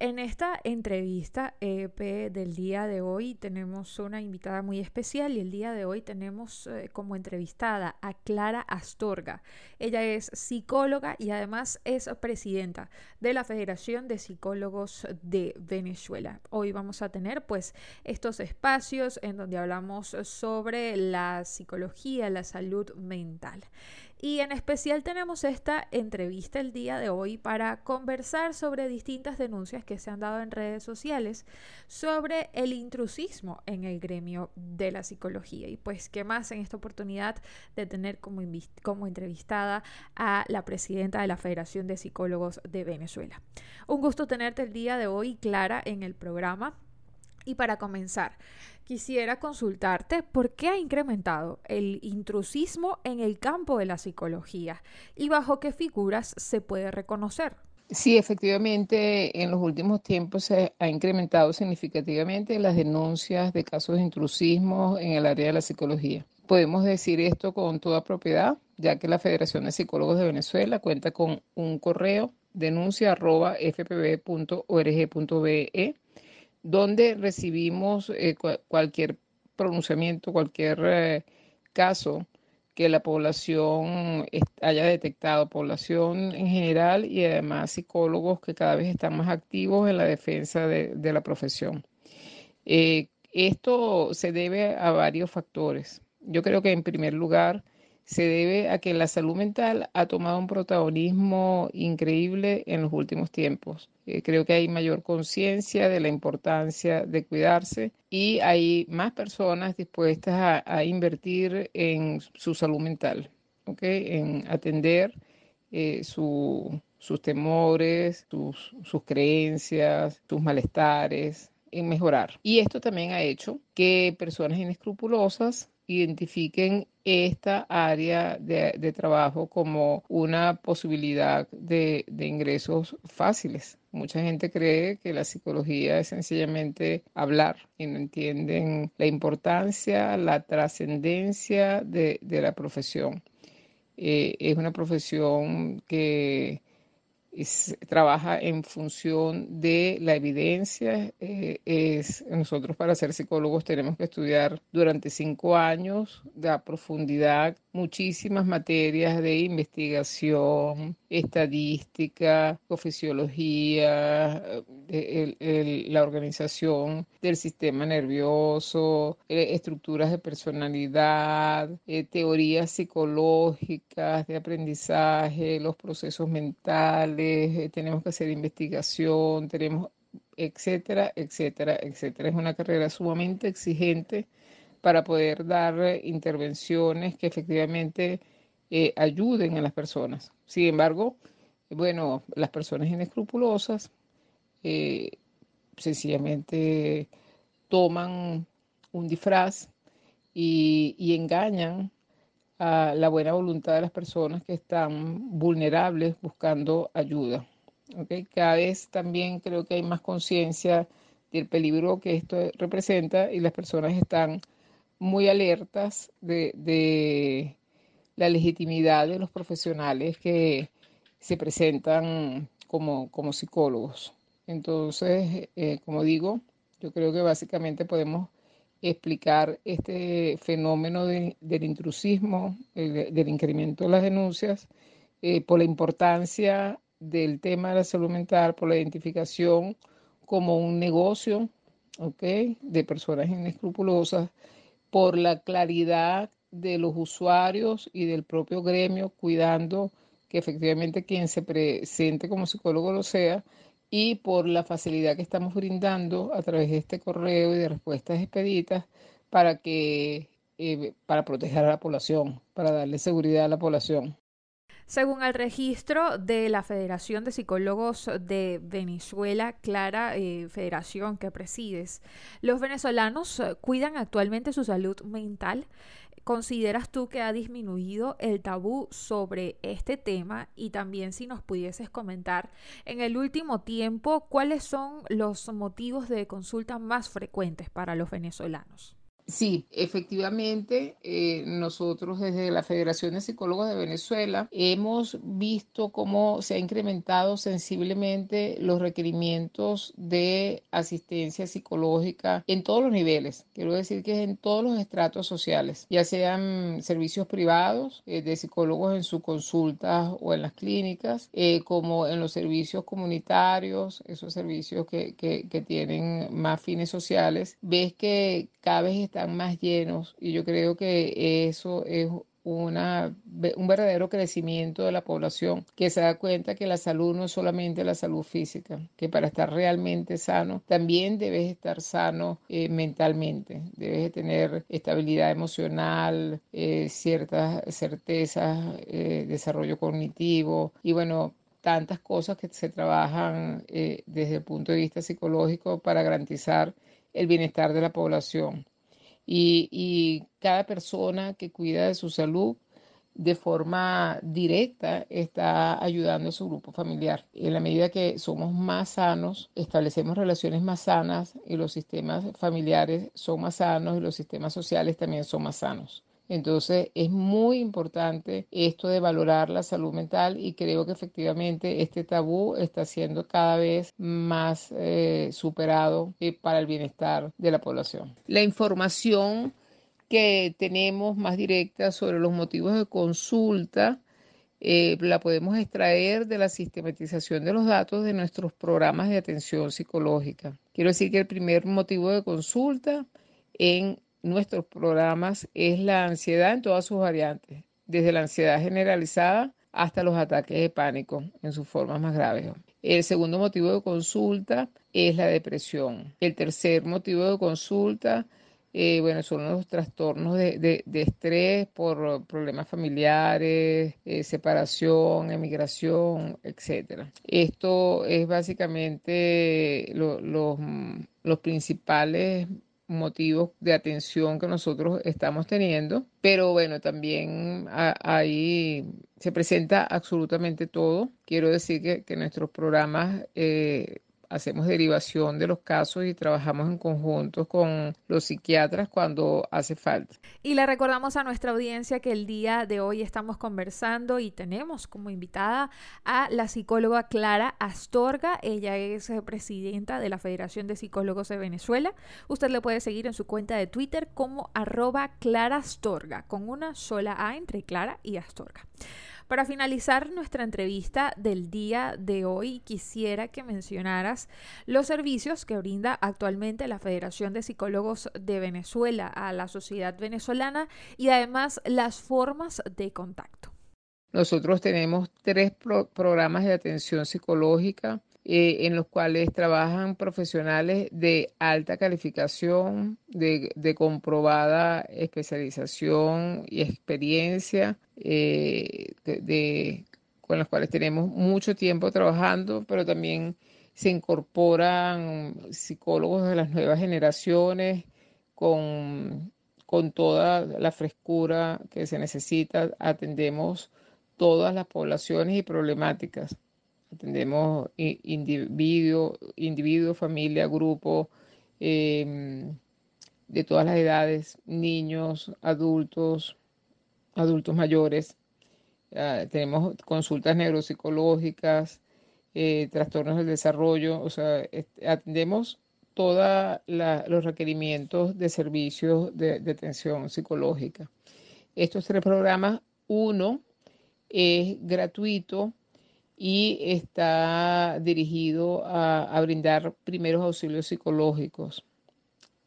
En esta entrevista EP del día de hoy tenemos una invitada muy especial y el día de hoy tenemos eh, como entrevistada a Clara Astorga. Ella es psicóloga y además es presidenta de la Federación de Psicólogos de Venezuela. Hoy vamos a tener pues estos espacios en donde hablamos sobre la psicología, la salud mental. Y en especial tenemos esta entrevista el día de hoy para conversar sobre distintas denuncias que se han dado en redes sociales sobre el intrusismo en el gremio de la psicología. Y pues, ¿qué más en esta oportunidad de tener como, como entrevistada a la presidenta de la Federación de Psicólogos de Venezuela? Un gusto tenerte el día de hoy, Clara, en el programa. Y para comenzar, quisiera consultarte por qué ha incrementado el intrusismo en el campo de la psicología y bajo qué figuras se puede reconocer. Sí, efectivamente, en los últimos tiempos se ha incrementado significativamente las denuncias de casos de intrusismo en el área de la psicología. Podemos decir esto con toda propiedad, ya que la Federación de Psicólogos de Venezuela cuenta con un correo denuncia donde recibimos eh, cualquier pronunciamiento, cualquier eh, caso que la población haya detectado, población en general y además psicólogos que cada vez están más activos en la defensa de, la profesión. Eh, esto se debe a varios factores. Yo creo que en primer lugar se debe a que la salud mental ha tomado un protagonismo increíble en los últimos tiempos. Eh, creo que hay mayor conciencia de la importancia de cuidarse y hay más personas dispuestas a, invertir en su salud mental, en atender eh, sus temores, sus, sus creencias, sus malestares, en mejorar. Y esto también ha hecho que personas inescrupulosas identifiquen esta área de, trabajo como una posibilidad de, ingresos fáciles. Mucha gente cree que la psicología es sencillamente hablar y no entienden la importancia, la trascendencia de, la profesión. Eh, es una profesión que trabaja en función de la evidencia. Eh, es, nosotros para ser psicólogos tenemos que estudiar durante cinco años de profundidad muchísimas materias de investigación, estadística, fisiología, la organización del sistema nervioso, eh, estructuras de personalidad, eh, teorías psicológicas de aprendizaje, los procesos mentales, eh, tenemos que hacer investigación, tenemos etcétera, etcétera, etcétera. Es una carrera sumamente exigente para poder dar eh, intervenciones que efectivamente eh, ayuden a las personas. Sin embargo, bueno, las personas inescrupulosas eh, sencillamente toman un disfraz y, engañan a la buena voluntad de las personas que están vulnerables buscando ayuda. Cada vez también creo que hay más conciencia del peligro que esto representa y las personas están muy alertas de, la legitimidad de los profesionales que se presentan como, psicólogos. Entonces, eh, como digo, yo creo que básicamente podemos explicar este fenómeno del intrusismo, del incremento de las denuncias, eh, por la importancia del tema de la salud mental, por la identificación como un negocio de personas inescrupulosas por la claridad de los usuarios y del propio gremio, cuidando que efectivamente quien se presente como psicólogo lo sea, y por la facilidad que estamos brindando a través de este correo y de respuestas expeditas para que eh, para proteger a la población, para darle seguridad a la población. Según el registro de la Federación de Psicólogos de Venezuela, Clara, eh, federación que presides, los venezolanos eh, cuidan actualmente su salud mental. ¿Consideras tú que ha disminuido el tabú sobre este tema? Y también si nos pudieses comentar en el último tiempo, ¿cuáles son los motivos de consulta más frecuentes para los venezolanos? Sí, efectivamente, eh, nosotros desde la Federación de Psicólogos de Venezuela hemos visto cómo se ha incrementado sensiblemente los requerimientos de asistencia psicológica en todos los niveles. Quiero decir que es en todos los estratos sociales, ya sean servicios privados eh, de psicólogos en sus consultas o en las clínicas, eh, como en los servicios comunitarios, esos servicios que, que, que tienen más fines sociales. Ves que cada vez está más llenos y yo creo que eso es una, un verdadero crecimiento de la población que se da cuenta que la salud no es solamente la salud física, que para estar realmente sano también debes estar sano eh, mentalmente, debes tener estabilidad emocional, eh, ciertas certezas, eh, desarrollo cognitivo y bueno, tantas cosas que se trabajan desde el punto de vista psicológico para garantizar el bienestar de la población y, cada persona que cuida de su salud de forma directa está ayudando a su grupo familiar. En la medida que somos más sanos, establecemos relaciones más sanas y los sistemas familiares son más sanos y los sistemas sociales también son más sanos. Entonces es muy importante esto de valorar la salud mental y creo que efectivamente este tabú está siendo cada vez más eh, superado eh, para el bienestar de la población. La información que tenemos más directa sobre los motivos de consulta eh, la podemos extraer de la sistematización de los datos de nuestros programas de atención psicológica. Quiero decir que el primer motivo de consulta en nuestros programas es la ansiedad en todas sus variantes, desde la ansiedad generalizada hasta los ataques de pánico en sus formas más graves. El segundo motivo de consulta es la depresión. El tercer motivo de consulta, eh, bueno, son los trastornos de, estrés por problemas familiares, eh, separación, emigración, etc. Esto es básicamente los principales motivos de atención que nosotros estamos teniendo, pero bueno, también ahí se presenta absolutamente todo. Quiero decir que, que nuestros programas eh, hacemos derivación de los casos y trabajamos en conjunto con los psiquiatras cuando hace falta. Y le recordamos a nuestra audiencia que el día de hoy estamos conversando y tenemos como invitada a la psicóloga Clara Astorga. Ella es eh, presidenta de la Federación de Psicólogos de Venezuela. Usted le puede seguir en su cuenta de Twitter como arroba Clara Astorga, con una sola A entre Clara y Astorga. Para finalizar nuestra entrevista del día de hoy, quisiera que mencionaras los servicios que brinda actualmente la Federación de Psicólogos de Venezuela a la sociedad venezolana y además las formas de contacto. Nosotros tenemos tres programas de atención psicológica eh, en los cuales trabajan profesionales de alta calificación, de, comprobada especialización y experiencia, eh, con los cuales tenemos mucho tiempo trabajando, pero también se incorporan psicólogos de las nuevas generaciones con, con toda la frescura que se necesita. Atendemos todas las poblaciones y problemáticas. Atendemos individuo, individuo familia, grupo, em, de todas las edades, niños, adultos, adultos mayores. Ah, tenemos consultas neuropsicológicas, eh, trastornos del desarrollo, o sea, atendemos todos los requerimientos de servicios de, de, atención psicológica. Estos tres programas, uno es gratuito y está dirigido a, brindar primeros auxilios psicológicos.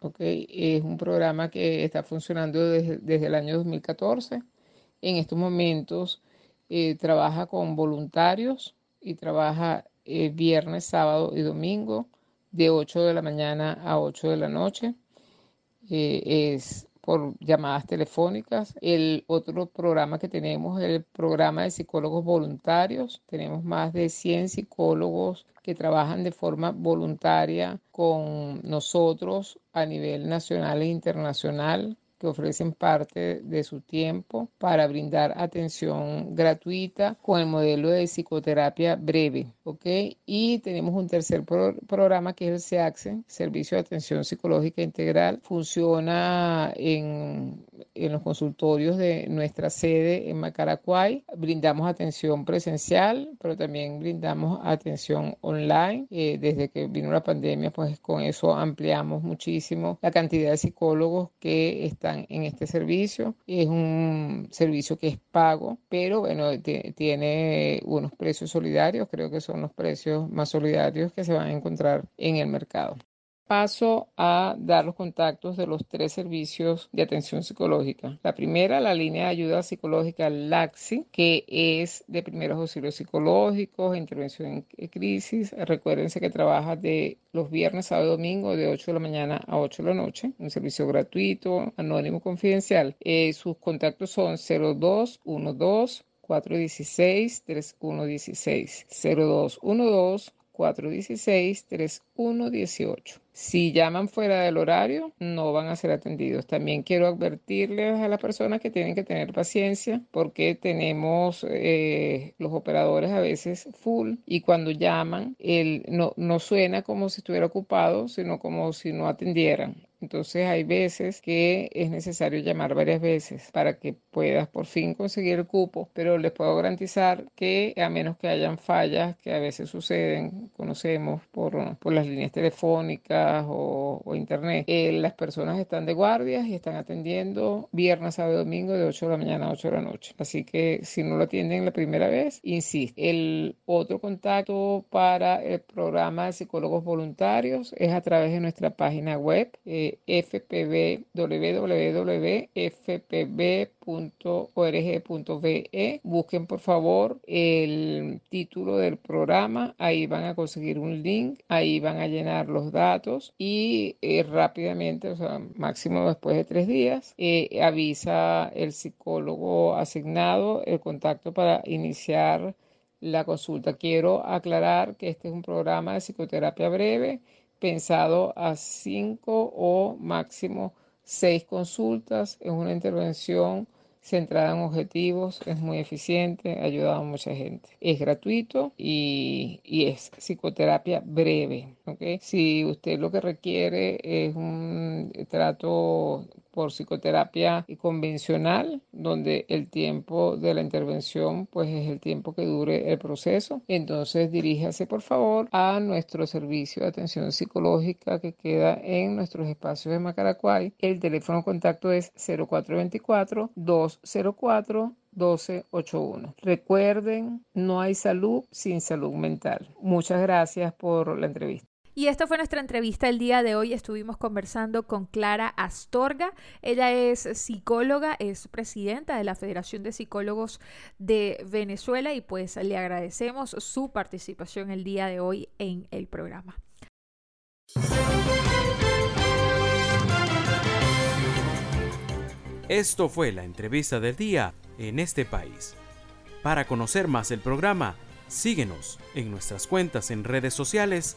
Okay. Es un programa que está funcionando desde, el año 2014. En estos momentos eh, trabaja con voluntarios y trabaja eh, viernes, sábado y domingo de 8 de la mañana a 8 de la noche. Eh, es por llamadas telefónicas. El otro programa que tenemos es el programa de psicólogos voluntarios. Tenemos más de 100 psicólogos que trabajan de forma voluntaria con nosotros a nivel nacional e internacional. Que ofrecen parte de su tiempo para brindar atención gratuita con el modelo de psicoterapia breve, ¿ok? Y tenemos un tercer programa que es el SEACSE, Servicio de Atención Psicológica Integral. Funciona en, en los consultorios de nuestra sede en Macaracuay. Brindamos atención presencial, pero también brindamos atención online. Eh, desde que vino la pandemia, pues con eso ampliamos muchísimo la cantidad de psicólogos que están en este servicio. Es un servicio que es pago, pero bueno, tiene unos precios solidarios, creo que son los precios más solidarios que se van a encontrar en el mercado paso a dar los contactos de los tres servicios de atención psicológica. La primera, la línea de ayuda psicológica LAXI, que es de primeros auxilios psicológicos, intervención en crisis. Recuérdense que trabaja de los viernes, sábado y domingo de 8 de la mañana a 8 de la noche. Un servicio gratuito, anónimo, confidencial. Eh, sus contactos son 0212 416 3116 0212 416 3118 si llaman fuera del horario, no van a ser atendidos. También quiero advertirles a las personas que tienen que tener paciencia porque tenemos eh, los operadores a veces full y cuando llaman, el, no, no suena como si estuviera ocupado, sino como si no atendieran. Entonces hay veces que es necesario llamar varias veces para que puedas por fin conseguir el cupo, pero les puedo garantizar que a menos que hayan fallas que a veces suceden, conocemos por, por las líneas telefónicas, o, internet, eh, las personas están de guardias y están atendiendo viernes, sábado domingo de 8 de la mañana a 8 de la noche. Así que si no lo atienden la primera vez, insiste. El otro contacto para el programa de psicólogos voluntarios es a través de nuestra página web eh, fpb. Busquen por favor el título del programa, ahí van a conseguir un link, ahí van a llenar los datos y eh, rápidamente, o sea, máximo después de tres días, eh, avisa el psicólogo asignado el contacto para iniciar la consulta. Quiero aclarar que este es un programa de psicoterapia breve pensado a cinco o máximo seis consultas. Es una intervención centrada en objetivos, es muy eficiente, ha ayudado a mucha gente. Es gratuito y, y es psicoterapia breve. ¿Okay? Si usted lo que requiere es un trato por psicoterapia convencional, donde el tiempo de la intervención pues es el tiempo que dure el proceso. Entonces diríjase por favor a nuestro servicio de atención psicológica que queda en nuestros espacios de Macaracuay. El teléfono contacto es 0424 204 1281. Recuerden, no hay salud sin salud mental. Muchas gracias por la entrevista. Y esta fue nuestra entrevista el día de hoy. Estuvimos conversando con Clara Astorga. Ella es psicóloga, es presidenta de la Federación de Psicólogos de Venezuela y pues le agradecemos su participación el día de hoy en el programa. Esto fue la entrevista del día en este país. Para conocer más el programa, síguenos en nuestras cuentas en redes sociales